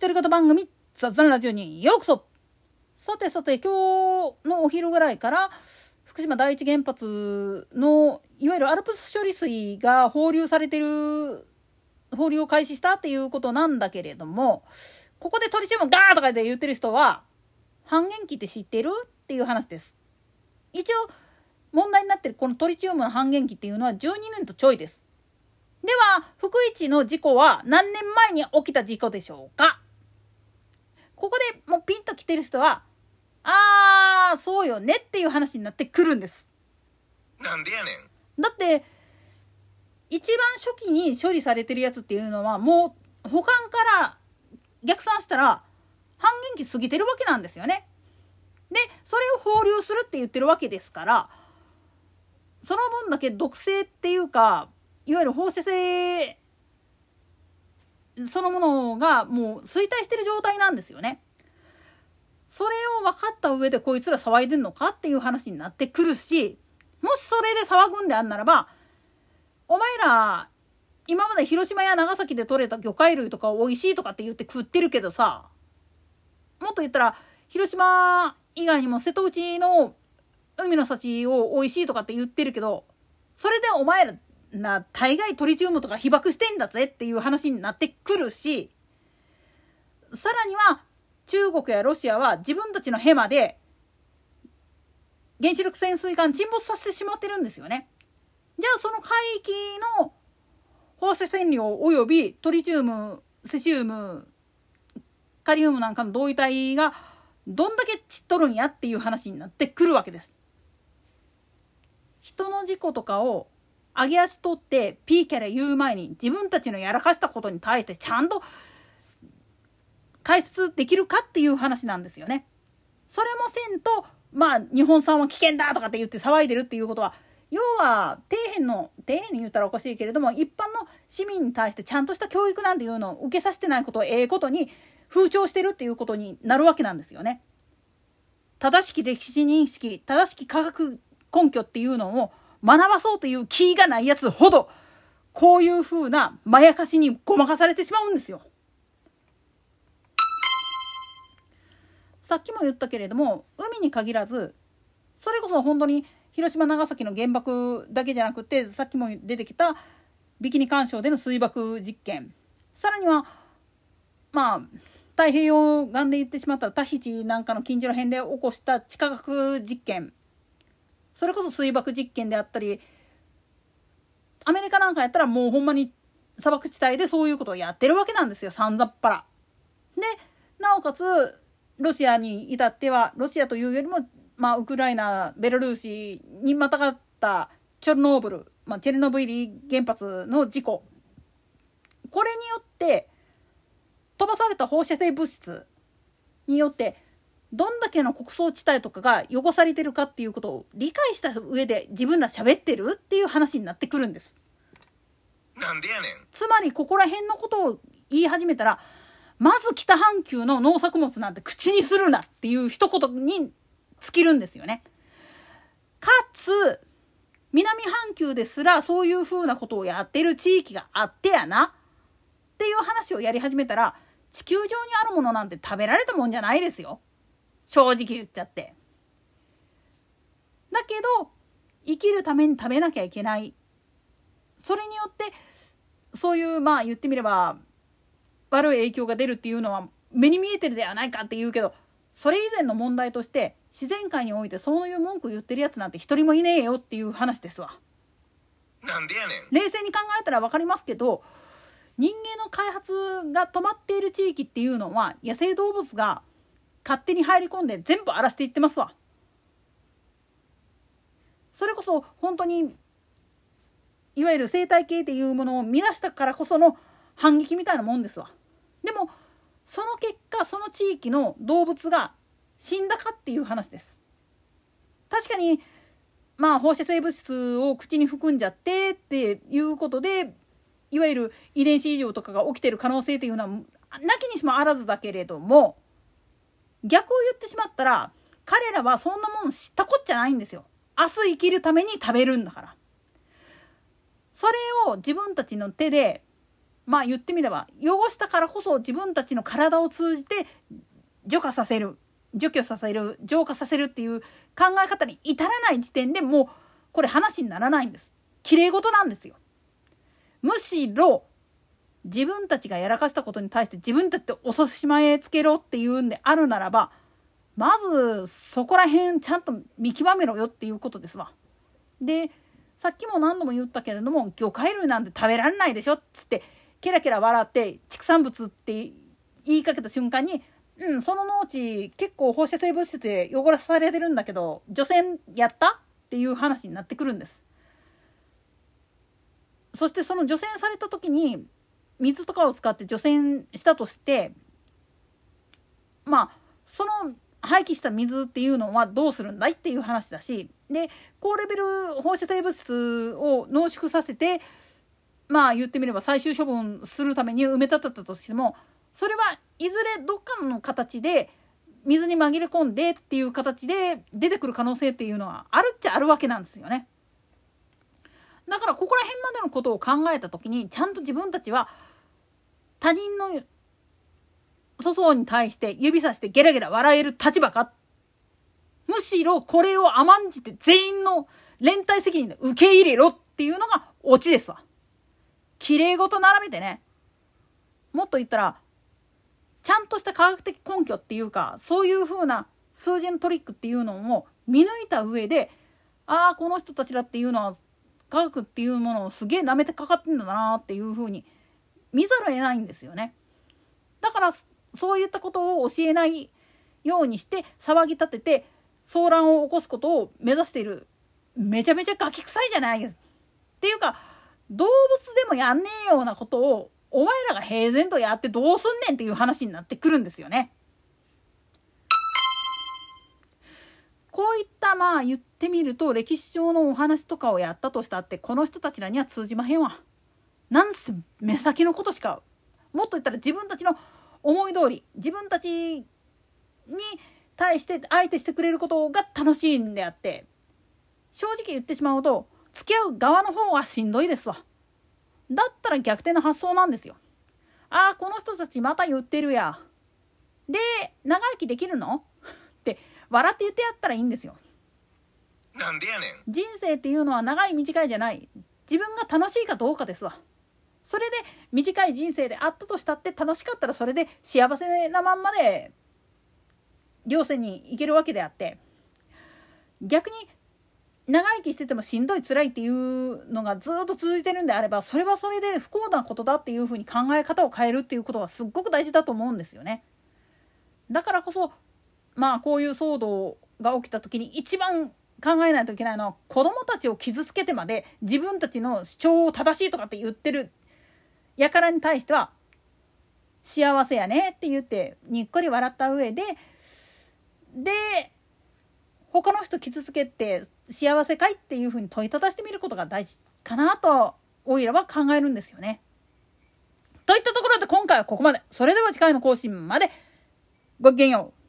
独り言番組雑談ラジオにようこそ。さてさて今日のお昼ぐらいから福島第一原発のいわゆるアルプス処理水が放流されてる放流を開始したっていうことなんだけれどもここでトリチウムガーとかで言ってる人は半減期って知ってるっていう話です。一応問題になってるこのトリチウムの半減期っていうのは12年とちょいです。では、福一の事故は何年前に起きた事故でしょうか？ここでもうピンと来てる人は、あー、そうよねっていう話になってくるんです。なんでやねん。だって、一番初期に処理されてるやつっていうのはもう保管から逆算したら半減期過ぎてるわけなんですよね。で、それを放流するって言ってるわけですから、その分だけ毒性っていうか、いわゆる放射性そのものがもう衰退してる状態なんですよね。それを分かった上でこいつら騒いでんのかっていう話になってくるしもしそれで騒ぐんであんならばお前ら今まで広島や長崎で取れた魚介類とか美味しいとかって言って食ってるけどさもっと言ったら広島以外にも瀬戸内の海の幸を美味しいとかって言ってるけどそれでお前らな大概トリチウムとか被爆してんだぜっていう話になってくるしさらには中国やロシアは自分たちのヘマで原子力潜水艦沈没させてしまってるんですよね。じゃあその海域の放射線量及びトリチウムセシウムカリウムなんかの同位体がどんだけ散っとるんやっていう話になってくるわけです。人の事故とかを上げ足取ってピーキャラ言う前に自分たちのやらかしたことに対してちゃんと解説できるかっていう話なんですよね。それもせんとまあ日本産は危険だとかって言って騒いでるっていうことは要は底辺の底辺に言ったらおかしいけれども一般の市民に対してちゃんとした教育なんていうのを受けさせてないことをええことに風潮してるっていうことになるわけなんですよね。正しき歴史認識正しき科学根拠っていうのを学ばそうという気がないやつほどこういう風なまやかしにごまかされてしまうんですよ。さっきも言ったけれども海に限らずそれこそ本当に広島長崎の原爆だけじゃなくてさっきも出てきたビキニ干渉での水爆実験さらにはまあ太平洋岸で言ってしまったタヒチなんかの近所の辺で起こした地下学実験それこそ水爆実験であったりアメリカなんかやったらもうほんまに砂漠地帯でそういうことをやってるわけなんですよさんざっぱら。でなおかつロシアに至ってはロシアというよりも、まあ、ウクライナベラルーシにまたがったチョルノーブル、まあ、チェルノブイリ原発の事故これによって飛ばされた放射性物質によってどんだけの穀倉地帯とかが汚されてるかっていうことを理解した上で自分ら喋ってるっていう話になってくるんです。なんでやねん。つまりここら辺のことを言い始めたらまず北半球の農作物なんて口にするなっていう一言に尽きるんですよね。かつ南半球ですらそういうふうなことをやってる地域があってやなっていう話をやり始めたら地球上にあるものなんて食べられたもんじゃないですよ。正直言っちゃって。だけど生きるために食べなきゃいけないそれによってそういうまあ言ってみれば悪い影響が出るっていうのは目に見えてるではないかって言うけどそれ以前の問題として自然界においてそういう文句言ってるやつなんて一人もいねえよっていう話ですわ。なんでやねん冷静に考えたら分かりますけど人間の開発が止まっている地域っていうのは野生動物が勝手に入り込んで全部荒らしていってますわ。それこそ本当にいわゆる生態系っていうものを乱したからこその反撃みたいなもんですわ。でもその結果その地域の動物が死んだかっていう話です。確かにまあ放射性物質を口に含んじゃってっていうことでいわゆる遺伝子異常とかが起きてる可能性っていうのはなきにしもあらずだけれども逆を言ってしまったら彼らはそんなもの知ったこっちゃないんですよ。明日生きるために食べるんだから。それを自分たちの手でまあ言ってみれば汚したからこそ自分たちの体を通じて除化させる除去させる浄化させるっていう考え方に至らない時点でもうこれ話にならないんです。きれい事なんですよ。むしろ自分たちがやらかしたことに対して自分たちでおしまえつけろっていうんであるならばまずそこら辺ちゃんと見極めろよっていうことですわ。でさっきも何度も言ったけれども魚介類なんて食べられないでしょっつってケラケラ笑って畜産物って言いかけた瞬間にうんその農地結構放射性物質で汚らされてるんだけど除染やったっていう話になってくるんです。そしてその除染された時に水とかを使って除染したとしてまあその廃棄した水っていうのはどうするんだいっていう話だしで高レベル放射性物質を濃縮させてまあ言ってみれば最終処分するために埋め立てたとしてもそれはいずれどっかの形で水に紛れ込んでっていう形で出てくる可能性っていうのはあるっちゃあるわけなんですよね。だからここら辺までのことを考えた時にちゃんと自分たちは他人の粗相に対して指さしてゲラゲラ笑える立場か？むしろこれを甘んじて全員の連帯責任で受け入れろっていうのがオチですわ。綺麗事並べてね。もっと言ったら、ちゃんとした科学的根拠っていうか、そういう風な数字のトリックっていうのを見抜いた上で、ああ、この人たちだっていうのは科学っていうものをすげえ舐めてかかってんだなっていう風に見ざるを得ないんですよね。だからそういったことを教えないようにして騒ぎ立てて騒乱を起こすことを目指しているめちゃめちゃガキ臭いじゃないっていうか動物でもやんねえようなことをお前らが平然とやってどうすんねんっていう話になってくるんですよね。こういったまあ言ってみると歴史上のお話とかをやったとしたってこの人たちらには通じまへんわ。なんせ目先のことしかもっと言ったら自分たちの思い通り自分たちに対して相手してくれることが楽しいんであって正直言ってしまうと付き合う側の方はしんどいですわ。だったら逆転の発想なんですよ。ああこの人たちまた言ってるや。で長生きできるの？って笑って言ってやったらいいんですよ。なんでやねん。人生っていうのは長い短いじゃない自分が楽しいかどうかですわ。それで短い人生であったとしたって楽しかったらそれで幸せなまんまで両線に行けるわけであって逆に長生きしててもしんどい辛いっていうのがずっと続いてるんであればそれはそれで不幸なことだっていうふうに考え方を変えるっていうことがすっごく大事だと思うんですよね。だからこそまあこういう騒動が起きた時に一番考えないといけないのは子供たちを傷つけてまで自分たちの主張を正しいとかって言ってる輩に対しては幸せやねって言ってにっこり笑った上でで他の人傷つけて幸せかいっていうふうに問いただしてみることが大事かなとおいらは考えるんですよね。といったところで今回はここまで。それでは次回の更新までごきげんよう。